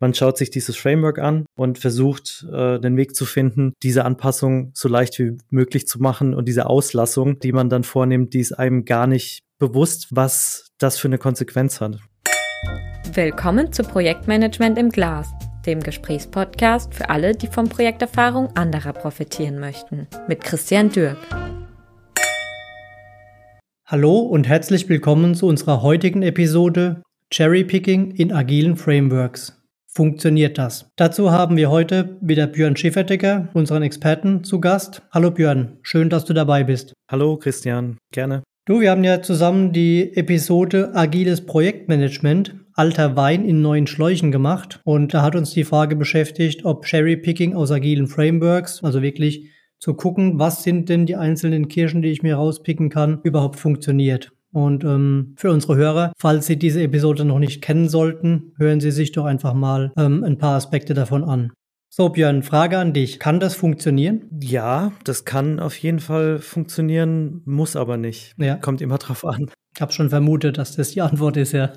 Man schaut sich dieses Framework an und versucht, äh, den Weg zu finden, diese Anpassung so leicht wie möglich zu machen und diese Auslassung, die man dann vornimmt, die ist einem gar nicht bewusst, was das für eine Konsequenz hat. Willkommen zu Projektmanagement im Glas, dem Gesprächspodcast für alle, die von Projekterfahrung anderer profitieren möchten, mit Christian Dürk. Hallo und herzlich willkommen zu unserer heutigen Episode Cherry Picking in agilen Frameworks funktioniert das? Dazu haben wir heute wieder Björn Schäferdecker, unseren Experten, zu Gast. Hallo Björn, schön, dass du dabei bist. Hallo Christian, gerne. Du, wir haben ja zusammen die Episode Agiles Projektmanagement, alter Wein in neuen Schläuchen gemacht. Und da hat uns die Frage beschäftigt, ob Cherry-Picking aus agilen Frameworks, also wirklich zu gucken, was sind denn die einzelnen Kirschen, die ich mir rauspicken kann, überhaupt funktioniert. Und ähm, für unsere Hörer, falls Sie diese Episode noch nicht kennen sollten, hören Sie sich doch einfach mal ähm, ein paar Aspekte davon an. So, Björn, Frage an dich. Kann das funktionieren? Ja, das kann auf jeden Fall funktionieren, muss aber nicht. Ja. Kommt immer drauf an. Ich habe schon vermutet, dass das die Antwort ist, ja.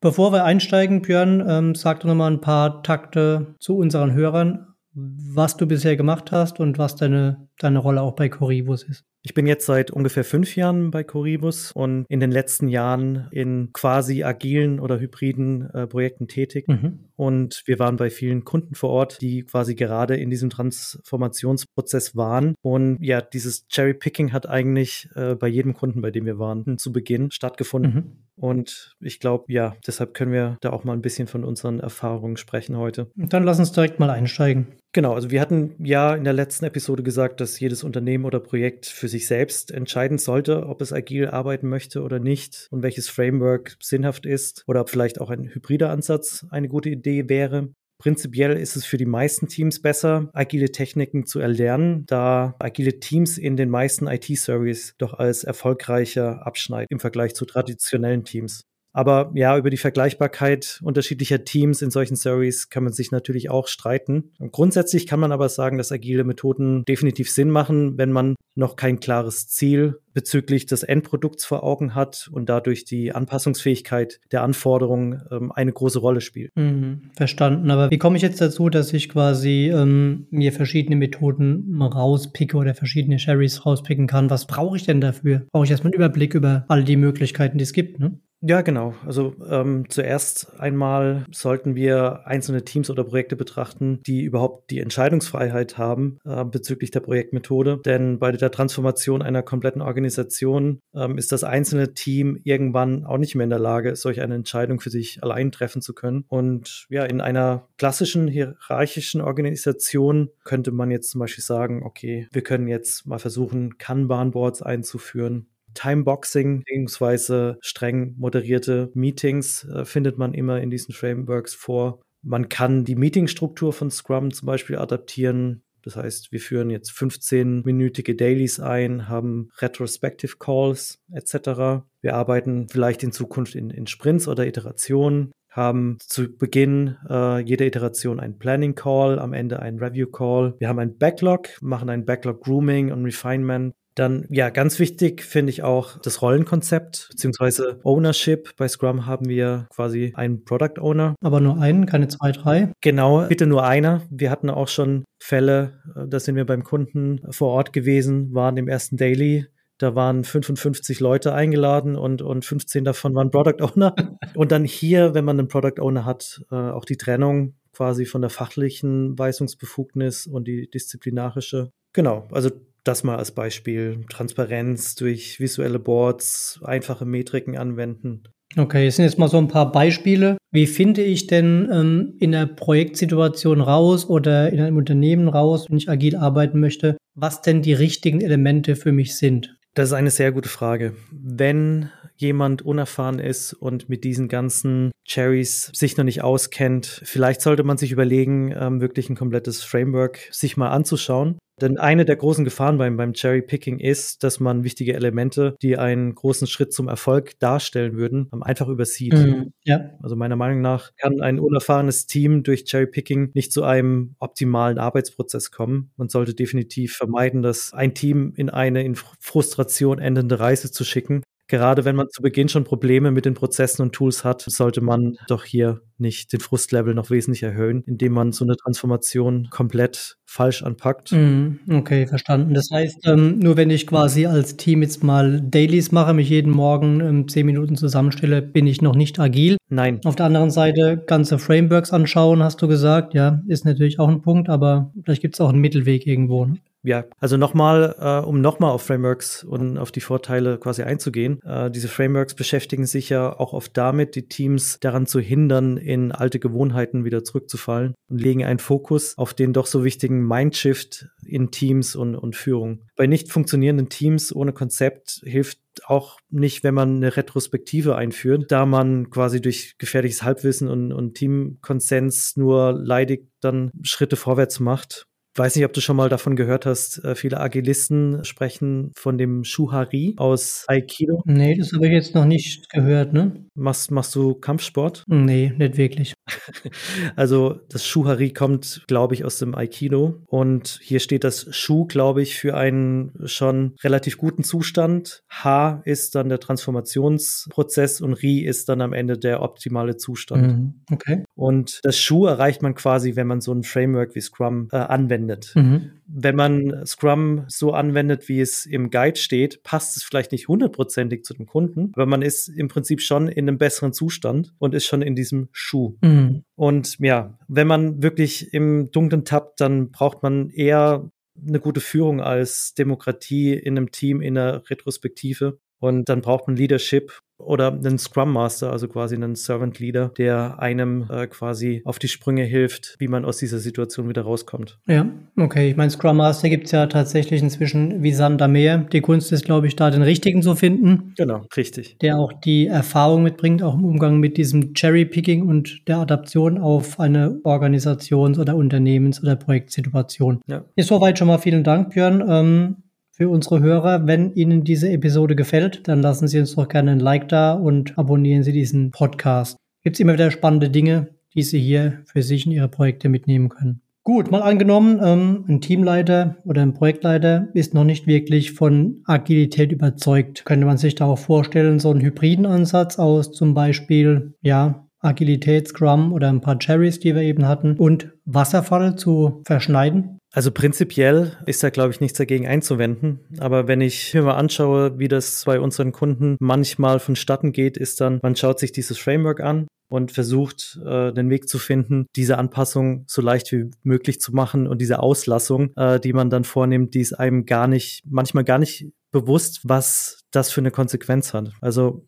Bevor wir einsteigen, Björn, ähm, sag doch nochmal ein paar Takte zu unseren Hörern, was du bisher gemacht hast und was deine, deine Rolle auch bei Coribus ist. Ich bin jetzt seit ungefähr fünf Jahren bei Coribus und in den letzten Jahren in quasi agilen oder hybriden äh, Projekten tätig. Mhm. Und wir waren bei vielen Kunden vor Ort, die quasi gerade in diesem Transformationsprozess waren. Und ja, dieses Cherry Picking hat eigentlich äh, bei jedem Kunden, bei dem wir waren, zu Beginn stattgefunden. Mhm. Und ich glaube, ja, deshalb können wir da auch mal ein bisschen von unseren Erfahrungen sprechen heute. Dann lass uns direkt mal einsteigen. Genau, also wir hatten ja in der letzten Episode gesagt, dass jedes Unternehmen oder Projekt für sich selbst entscheiden sollte, ob es agil arbeiten möchte oder nicht und welches Framework sinnhaft ist oder ob vielleicht auch ein hybrider Ansatz eine gute Idee wäre. Prinzipiell ist es für die meisten Teams besser, agile Techniken zu erlernen, da agile Teams in den meisten IT-Services doch als erfolgreicher abschneiden im Vergleich zu traditionellen Teams. Aber ja, über die Vergleichbarkeit unterschiedlicher Teams in solchen Stories kann man sich natürlich auch streiten. Und grundsätzlich kann man aber sagen, dass agile Methoden definitiv Sinn machen, wenn man noch kein klares Ziel bezüglich des Endprodukts vor Augen hat und dadurch die Anpassungsfähigkeit der Anforderungen ähm, eine große Rolle spielt. Mhm, verstanden. Aber wie komme ich jetzt dazu, dass ich quasi ähm, mir verschiedene Methoden rauspicke oder verschiedene Sherries rauspicken kann? Was brauche ich denn dafür? Brauche ich erstmal einen Überblick über all die Möglichkeiten, die es gibt, ne? Ja, genau. Also ähm, zuerst einmal sollten wir einzelne Teams oder Projekte betrachten, die überhaupt die Entscheidungsfreiheit haben äh, bezüglich der Projektmethode. Denn bei der Transformation einer kompletten Organisation ähm, ist das einzelne Team irgendwann auch nicht mehr in der Lage, solch eine Entscheidung für sich allein treffen zu können. Und ja, in einer klassischen hierarchischen Organisation könnte man jetzt zum Beispiel sagen, okay, wir können jetzt mal versuchen, Kanban-Boards einzuführen Timeboxing bzw. streng moderierte Meetings äh, findet man immer in diesen Frameworks vor. Man kann die Meetingstruktur von Scrum zum Beispiel adaptieren. Das heißt, wir führen jetzt 15-minütige Dailies ein, haben Retrospective Calls etc. Wir arbeiten vielleicht in Zukunft in, in Sprints oder Iterationen, haben zu Beginn äh, jeder Iteration einen Planning Call, am Ende einen Review Call. Wir haben ein Backlog, machen ein Backlog Grooming und Refinement dann, ja, ganz wichtig finde ich auch das Rollenkonzept beziehungsweise Ownership. Bei Scrum haben wir quasi einen Product Owner. Aber nur einen, keine zwei, drei? Genau, bitte nur einer. Wir hatten auch schon Fälle, äh, da sind wir beim Kunden vor Ort gewesen, waren im ersten Daily. Da waren 55 Leute eingeladen und, und 15 davon waren Product Owner. und dann hier, wenn man einen Product Owner hat, äh, auch die Trennung quasi von der fachlichen Weisungsbefugnis und die disziplinarische. Genau, also das mal als Beispiel. Transparenz durch visuelle Boards, einfache Metriken anwenden. Okay, das sind jetzt mal so ein paar Beispiele. Wie finde ich denn ähm, in der Projektsituation raus oder in einem Unternehmen raus, wenn ich agil arbeiten möchte, was denn die richtigen Elemente für mich sind? Das ist eine sehr gute Frage. Wenn jemand unerfahren ist und mit diesen ganzen Cherries sich noch nicht auskennt, vielleicht sollte man sich überlegen, ähm, wirklich ein komplettes Framework sich mal anzuschauen. Denn eine der großen Gefahren beim, beim Cherry Picking ist, dass man wichtige Elemente, die einen großen Schritt zum Erfolg darstellen würden, einfach übersieht. Mhm, ja. Also meiner Meinung nach kann ein unerfahrenes Team durch Cherry Picking nicht zu einem optimalen Arbeitsprozess kommen. Man sollte definitiv vermeiden, dass ein Team in eine in Frustration endende Reise zu schicken, gerade wenn man zu Beginn schon Probleme mit den Prozessen und Tools hat, sollte man doch hier nicht den Frustlevel noch wesentlich erhöhen, indem man so eine Transformation komplett falsch anpackt. Mhm, okay, verstanden. Das heißt, ähm, nur wenn ich quasi als Team jetzt mal Dailies mache, mich jeden Morgen ähm, zehn Minuten zusammenstelle, bin ich noch nicht agil. Nein. Auf der anderen Seite ganze Frameworks anschauen, hast du gesagt. Ja, ist natürlich auch ein Punkt, aber vielleicht gibt es auch einen Mittelweg irgendwo. Ne? Ja, also nochmal, äh, um nochmal auf Frameworks und auf die Vorteile quasi einzugehen. Äh, diese Frameworks beschäftigen sich ja auch oft damit, die Teams daran zu hindern, in alte Gewohnheiten wieder zurückzufallen und legen einen Fokus auf den doch so wichtigen Mindshift in Teams und, und Führung. Bei nicht funktionierenden Teams ohne Konzept hilft auch nicht, wenn man eine Retrospektive einführt, da man quasi durch gefährliches Halbwissen und, und Teamkonsens nur leidig dann Schritte vorwärts macht weiß nicht, ob du schon mal davon gehört hast, äh, viele Agilisten sprechen von dem Shuhari aus Aikido. Nee, das habe ich jetzt noch nicht gehört, ne? Machst, machst du Kampfsport? Nee, nicht wirklich. also das Shuhari kommt, glaube ich, aus dem Aikido. Und hier steht das Shu, glaube ich, für einen schon relativ guten Zustand. Ha ist dann der Transformationsprozess und Ri ist dann am Ende der optimale Zustand. Mhm, okay. Und das Shu erreicht man quasi, wenn man so ein Framework wie Scrum äh, anwendet. Mhm. Wenn man Scrum so anwendet, wie es im Guide steht, passt es vielleicht nicht hundertprozentig zu dem Kunden, aber man ist im Prinzip schon in einem besseren Zustand und ist schon in diesem Schuh. Mhm. Und ja, wenn man wirklich im Dunklen tappt, dann braucht man eher eine gute Führung als Demokratie in einem Team in der Retrospektive. Und dann braucht man Leadership oder einen Scrum Master, also quasi einen Servant Leader, der einem äh, quasi auf die Sprünge hilft, wie man aus dieser Situation wieder rauskommt. Ja, okay. Ich meine, Scrum Master gibt es ja tatsächlich inzwischen wie Sand am Meer. Die Kunst ist, glaube ich, da den richtigen zu finden. Genau, richtig. Der auch die Erfahrung mitbringt, auch im Umgang mit diesem Cherry-Picking und der Adaption auf eine Organisations- oder Unternehmens- oder Projektsituation. Ja. Ist soweit schon mal vielen Dank, Björn. Ähm, für unsere Hörer. Wenn Ihnen diese Episode gefällt, dann lassen Sie uns doch gerne ein Like da und abonnieren Sie diesen Podcast. Gibt es immer wieder spannende Dinge, die Sie hier für sich in Ihre Projekte mitnehmen können. Gut, mal angenommen, ähm, ein Teamleiter oder ein Projektleiter ist noch nicht wirklich von Agilität überzeugt. Könnte man sich da auch vorstellen, so einen hybriden Ansatz aus zum Beispiel, ja, Agilität, Scrum oder ein paar Cherries, die wir eben hatten, und Wasserfall zu verschneiden? Also prinzipiell ist da, glaube ich, nichts dagegen einzuwenden. Aber wenn ich mir mal anschaue, wie das bei unseren Kunden manchmal vonstatten geht, ist dann, man schaut sich dieses Framework an und versucht, äh, den Weg zu finden, diese Anpassung so leicht wie möglich zu machen und diese Auslassung, äh, die man dann vornimmt, die ist einem gar nicht, manchmal gar nicht bewusst, was das für eine Konsequenz hat. Also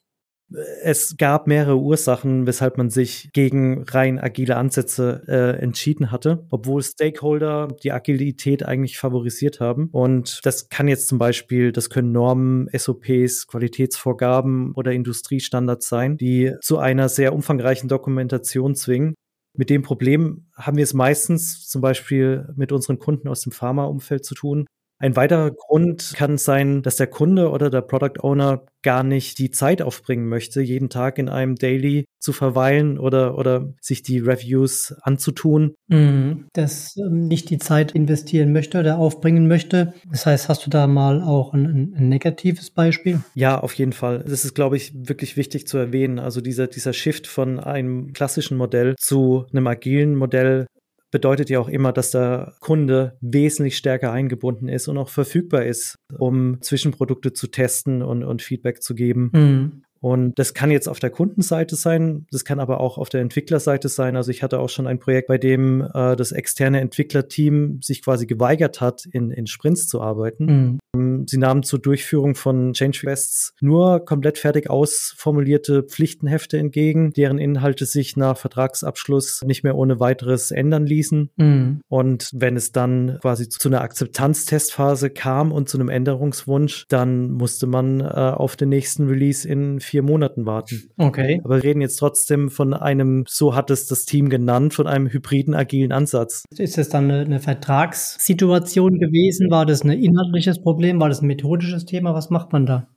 es gab mehrere Ursachen, weshalb man sich gegen rein agile Ansätze äh, entschieden hatte, obwohl Stakeholder die Agilität eigentlich favorisiert haben. Und das kann jetzt zum Beispiel, das können Normen, SOPs, Qualitätsvorgaben oder Industriestandards sein, die zu einer sehr umfangreichen Dokumentation zwingen. Mit dem Problem haben wir es meistens zum Beispiel mit unseren Kunden aus dem Pharmaumfeld zu tun, ein weiterer Grund kann sein, dass der Kunde oder der Product Owner gar nicht die Zeit aufbringen möchte, jeden Tag in einem Daily zu verweilen oder, oder sich die Reviews anzutun. Mhm. Dass ähm, nicht die Zeit investieren möchte oder aufbringen möchte. Das heißt, hast du da mal auch ein, ein negatives Beispiel? Ja, auf jeden Fall. Das ist, glaube ich, wirklich wichtig zu erwähnen. Also dieser, dieser Shift von einem klassischen Modell zu einem agilen Modell bedeutet ja auch immer, dass der Kunde wesentlich stärker eingebunden ist und auch verfügbar ist, um Zwischenprodukte zu testen und, und Feedback zu geben. Mhm. Und das kann jetzt auf der Kundenseite sein, das kann aber auch auf der Entwicklerseite sein. Also ich hatte auch schon ein Projekt, bei dem äh, das externe Entwicklerteam sich quasi geweigert hat, in, in Sprints zu arbeiten. Mhm. Ähm, sie nahmen zur Durchführung von Change Requests nur komplett fertig ausformulierte Pflichtenhefte entgegen, deren Inhalte sich nach Vertragsabschluss nicht mehr ohne weiteres ändern ließen. Mhm. Und wenn es dann quasi zu einer Akzeptanztestphase kam und zu einem Änderungswunsch, dann musste man äh, auf den nächsten Release in vier Monaten warten. Okay. Aber wir reden jetzt trotzdem von einem, so hat es das Team genannt, von einem hybriden agilen Ansatz. Ist das dann eine, eine Vertragssituation gewesen? War das ein inhaltliches Problem? War das ein methodisches Thema? Was macht man da?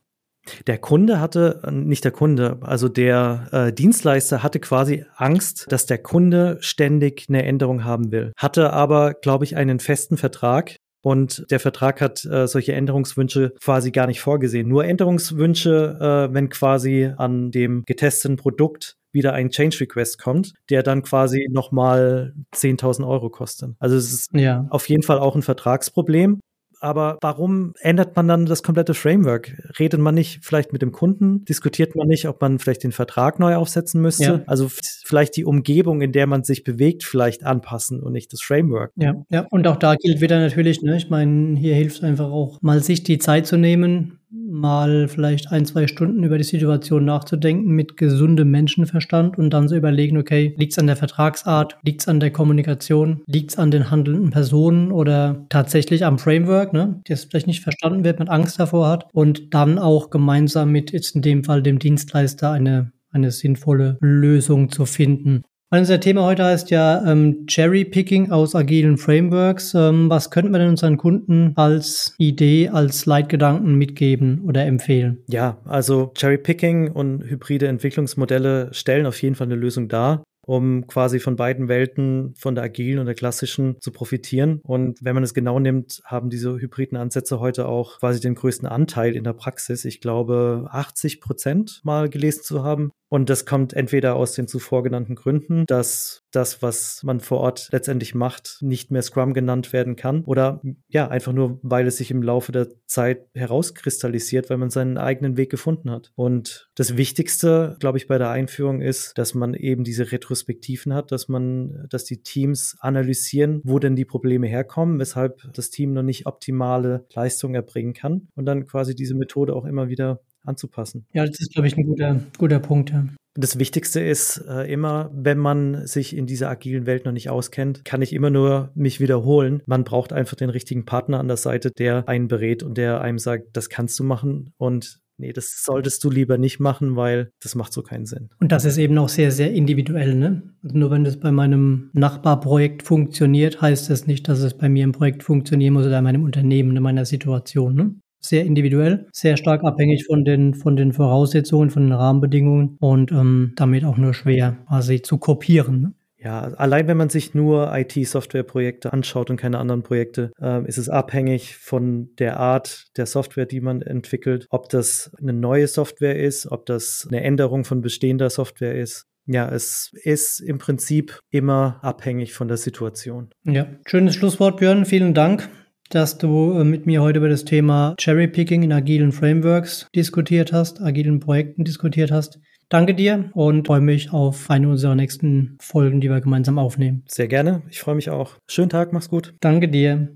Der Kunde hatte, nicht der Kunde, also der äh, Dienstleister hatte quasi Angst, dass der Kunde ständig eine Änderung haben will. Hatte aber, glaube ich, einen festen Vertrag, und der Vertrag hat äh, solche Änderungswünsche quasi gar nicht vorgesehen. Nur Änderungswünsche, äh, wenn quasi an dem getesteten Produkt wieder ein Change Request kommt, der dann quasi nochmal 10.000 Euro kostet. Also es ist ja. auf jeden Fall auch ein Vertragsproblem aber warum ändert man dann das komplette Framework? Redet man nicht vielleicht mit dem Kunden? Diskutiert man nicht, ob man vielleicht den Vertrag neu aufsetzen müsste? Ja. Also vielleicht die Umgebung, in der man sich bewegt, vielleicht anpassen und nicht das Framework. Ja, ja. Und auch da gilt wieder natürlich, ne, ich meine, hier hilft einfach auch mal sich die Zeit zu nehmen, mal vielleicht ein, zwei Stunden über die Situation nachzudenken mit gesundem Menschenverstand und dann zu überlegen, okay, liegt es an der Vertragsart, liegt es an der Kommunikation, liegt es an den handelnden Personen oder tatsächlich am Framework, ne, das vielleicht nicht verstanden wird, man Angst davor hat und dann auch gemeinsam mit jetzt in dem Fall dem Dienstleister eine eine sinnvolle Lösung zu finden. Unser Thema heute heißt ja ähm, Cherry Picking aus agilen Frameworks. Ähm, was könnten wir denn unseren Kunden als Idee, als Leitgedanken mitgeben oder empfehlen? Ja, also Cherry Picking und hybride Entwicklungsmodelle stellen auf jeden Fall eine Lösung dar um quasi von beiden Welten, von der agilen und der klassischen, zu profitieren. Und wenn man es genau nimmt, haben diese hybriden Ansätze heute auch quasi den größten Anteil in der Praxis. Ich glaube, 80 Prozent mal gelesen zu haben. Und das kommt entweder aus den zuvor genannten Gründen, dass das, was man vor Ort letztendlich macht, nicht mehr Scrum genannt werden kann. Oder ja, einfach nur, weil es sich im Laufe der Zeit herauskristallisiert, weil man seinen eigenen Weg gefunden hat. Und das Wichtigste, glaube ich, bei der Einführung ist, dass man eben diese Retrospektiven hat, dass man, dass die Teams analysieren, wo denn die Probleme herkommen, weshalb das Team noch nicht optimale Leistung erbringen kann und dann quasi diese Methode auch immer wieder anzupassen. Ja, das ist, glaube ich, ein guter, guter Punkt. Ja. Das Wichtigste ist äh, immer, wenn man sich in dieser agilen Welt noch nicht auskennt, kann ich immer nur mich wiederholen. Man braucht einfach den richtigen Partner an der Seite, der einen berät und der einem sagt, das kannst du machen und nee, das solltest du lieber nicht machen, weil das macht so keinen Sinn. Und das ist eben auch sehr, sehr individuell. Ne? Also nur wenn das bei meinem Nachbarprojekt funktioniert, heißt das nicht, dass es bei mir im Projekt funktionieren muss oder in meinem Unternehmen, in meiner Situation. Ne? Sehr individuell, sehr stark abhängig von den, von den Voraussetzungen, von den Rahmenbedingungen und ähm, damit auch nur schwer quasi zu kopieren. Ne? Ja, allein wenn man sich nur IT-Software-Projekte anschaut und keine anderen Projekte, äh, ist es abhängig von der Art der Software, die man entwickelt, ob das eine neue Software ist, ob das eine Änderung von bestehender Software ist. Ja, es ist im Prinzip immer abhängig von der Situation. Ja, schönes Schlusswort, Björn. Vielen Dank dass du äh, mit mir heute über das Thema Cherry-Picking in agilen Frameworks diskutiert hast, agilen Projekten diskutiert hast. Danke dir und freue mich auf eine unserer nächsten Folgen, die wir gemeinsam aufnehmen. Sehr gerne. Ich freue mich auch. Schönen Tag, mach's gut. Danke dir.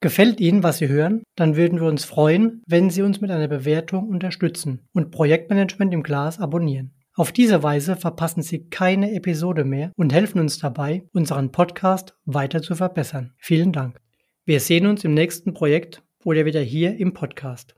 Gefällt Ihnen, was Sie hören? Dann würden wir uns freuen, wenn Sie uns mit einer Bewertung unterstützen und Projektmanagement im Glas abonnieren. Auf diese Weise verpassen Sie keine Episode mehr und helfen uns dabei, unseren Podcast weiter zu verbessern. Vielen Dank. Wir sehen uns im nächsten Projekt oder wieder hier im Podcast.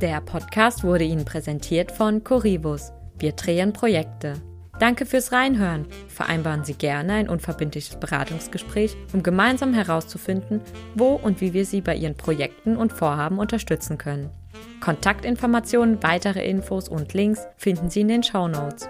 Der Podcast wurde Ihnen präsentiert von Corivus. Wir drehen Projekte. Danke fürs Reinhören. Vereinbaren Sie gerne ein unverbindliches Beratungsgespräch, um gemeinsam herauszufinden, wo und wie wir Sie bei Ihren Projekten und Vorhaben unterstützen können. Kontaktinformationen, weitere Infos und Links finden Sie in den Show Notes.